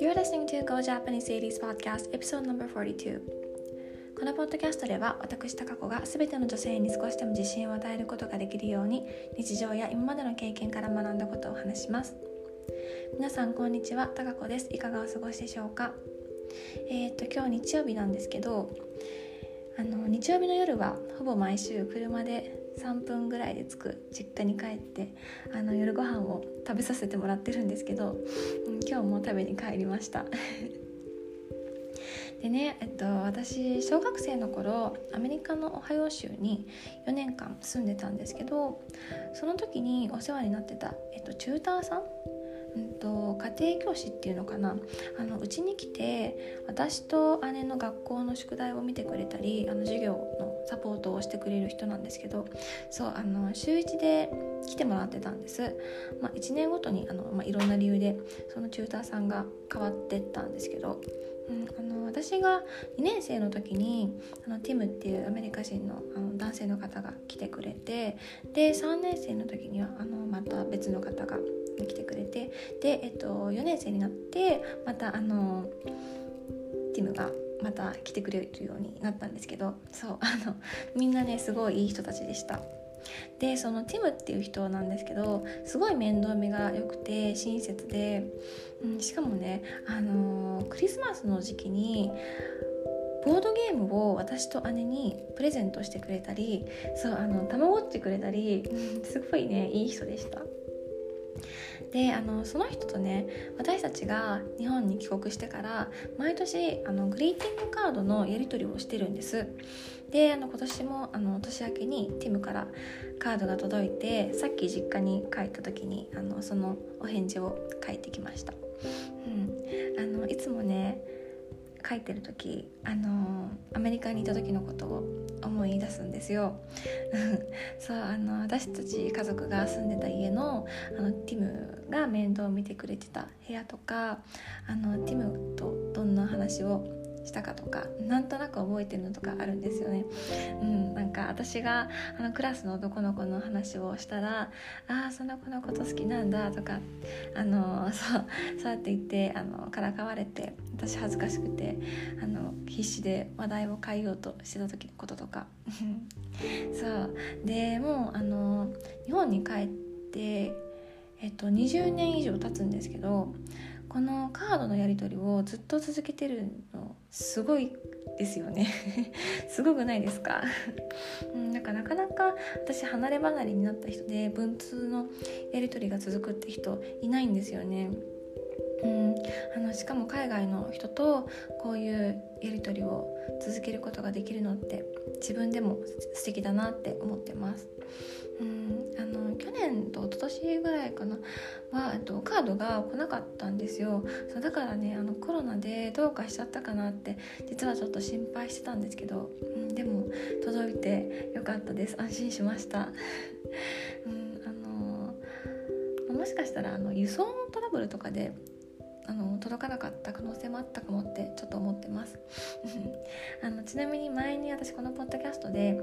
You're listening to Go Japanese 80s Podcast Episode No. 42このポッドキャストでは私高子が全ての女性に少しでも自信を与えることができるように日常や今までの経験から学んだことを話します。皆さんこんにちは。高子です。いかがお過ごしでしょうか？えー、っと今日日曜日なんですけどあの日曜日の夜はほぼ毎週車で3分ぐらいで着く実家に帰ってあの夜ご飯を食べさせてもらってるんですけど、うん、今日も食べに帰りました。でね、えっと、私小学生の頃アメリカのオハイオ州に4年間住んでたんですけどその時にお世話になってた、えっと、チューターさんうんと、家庭教師っていうのかな？うちに来て私と姉の学校の宿題を見てくれたりあの授業のサポートをしてくれる人なんですけどそうあの週1で来てもらってたんです、まあ、1年ごとにあの、まあ、いろんな理由でそのチューターさんが変わってったんですけど、うん、あの私が2年生の時にあのティムっていうアメリカ人のあの男性の方が来てくれてで3年生の時にはあのまた別の方が来てくれてで、えっと、4年生になってまたあのティムがまた来てくれるようになったんですけどそうあのみんなねすごいいい人たちでした。でそのティムっていう人なんですけどすごい面倒見が良くて親切で、うん、しかもね、あのー、クリスマスの時期にボードゲームを私と姉にプレゼントしてくれたりそうあのたまごっちくれたり、すごいねいい人でした。であのその人とね私たちが日本に帰国してから毎年あのグリーティングカードのやり取りをしてるんです。であの今年もあの年明けにティムからカードが届いてさっき実家に帰った時にあのそのお返事を書いてきました、うん、あのいつもね書いてる時あのアメリカにいた時のことを思い出すんですよ。そうあの私たち家族が住んでた家のあのティムが面倒を見てくれてた部屋とかあのティムとどんな話をしたかとかなんとなく覚えてるのとかあるんですよね。うん、なんか私があのクラスの男の子の話をしたら「ああその子のこと好きなんだ」とかあの そうそうやって言ってあのからかわれて私恥ずかしくてあの必死で話題を変えようとしてた時のこととか そうでもうあの日本に帰ってえっと20年以上経つんですけどこのカードのやり取りをずっと続けてるのすごいですよね すごくないですか？うん、なんかなかなか私離れ離れになった人で文通のやり取りが続くって人いないんですよね。うん、あのしかも海外の人とこういうやり取りを続けることができるのって自分でも素敵だなって思ってます。うん。あの去年と一昨年ぐらいかな。はとカードが来なかったんですよ。そうだからねあのコロナでどうかしちゃったかなって実はちょっと心配してたんですけど、うん、でも届いてよかったです。安心しました、うんあのもしかしたらあの輸送のトラブルとかであの届かなかった可能性もあったかもってちょっと思ってます。あのちなみに前に私このポッドキャストで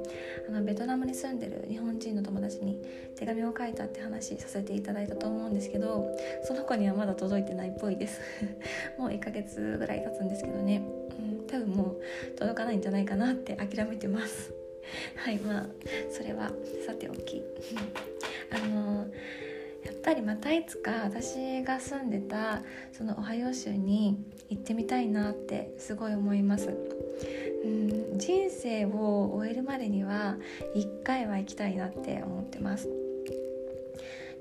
あのベトナムに住んでる日本人の友達に手紙を書いたって話させていただいたと思うんですけどその子にはまだ届いてないっぽいです。もう1ヶ月ぐらい経つんですけどね、うん、多分もう届かないんじゃないかなって諦めてます。はいまあそれはさておき。あのーやっぱりまたいつか私が住んでたそのオハイオ州に行ってみたいなってすごい思います。うん人生を終えるまでには1回は行きたいなって思ってます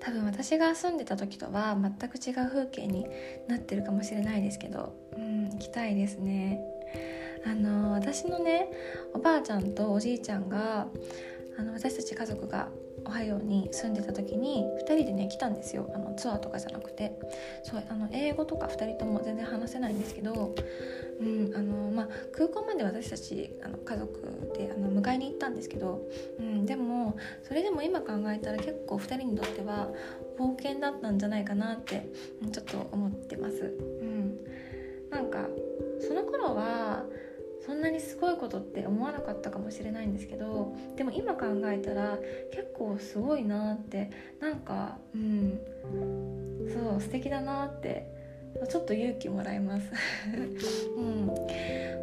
多分私が住んでた時とは全く違う風景になってるかもしれないですけどうん行きたいですねあの私のねおばあちゃんとおじいちゃんがあの私たち家族がオハイオに住んでた時に2人でね来たんですよ。あのツアーとかじゃなくて。そうあの英語とか2人とも全然話せないんですけど、うんあのまあ、空港まで私たちあの家族であの迎えに行ったんですけど、うん、でもそれでも今考えたら結構2人にとっては冒険だったんじゃないかなってちょっと思ってます。うん、なんかその頃はそんなにすごいことって思わなかったかもしれないんですけどでも今考えたら結構すごいなってなんかうんそう素敵だなってちょっと勇気もらいます、うん、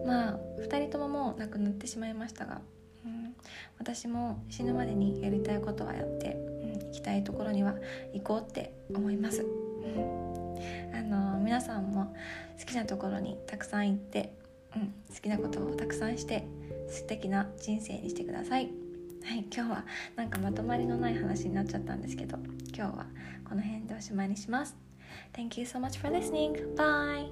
まあ2人とももう亡くなってしまいましたが、うん、私も死ぬまでにやりたいことはやって、うん、行きたいところには行こうって思います、うん、あの皆さんも好きなところにたくさん行って、うん、好きなことをたくさんして素敵な人生にしてくださいはい、今日はなんかまとまりのない話になっちゃったんですけど今日はこの辺でおしまいにします Thank you so much for listening. Bye.